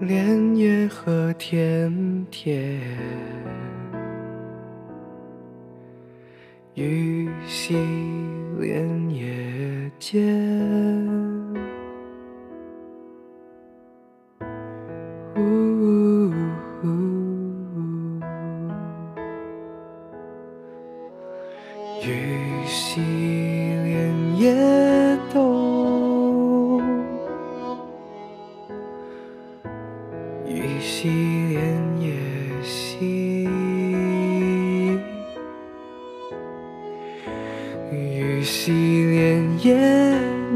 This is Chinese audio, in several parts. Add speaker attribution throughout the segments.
Speaker 1: 莲叶何田田，鱼戏莲叶间。鱼戏莲鱼戏莲叶西，鱼戏莲叶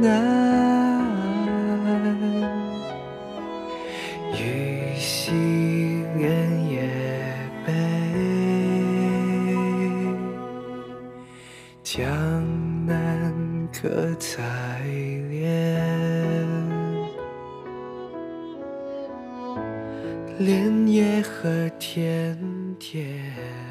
Speaker 1: 南，鱼戏莲叶北。江南可采莲叶何田田。